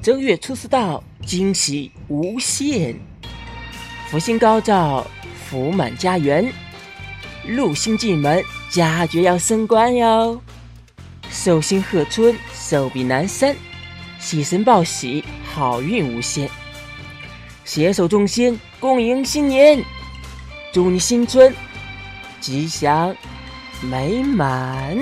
正月初四到，惊喜无限，福星高照，福满家园，禄星进门，家爵要升官哟。寿星贺春，寿比南山，喜神报喜，好运无限。携手众星，共迎新年，祝你新春吉祥美满。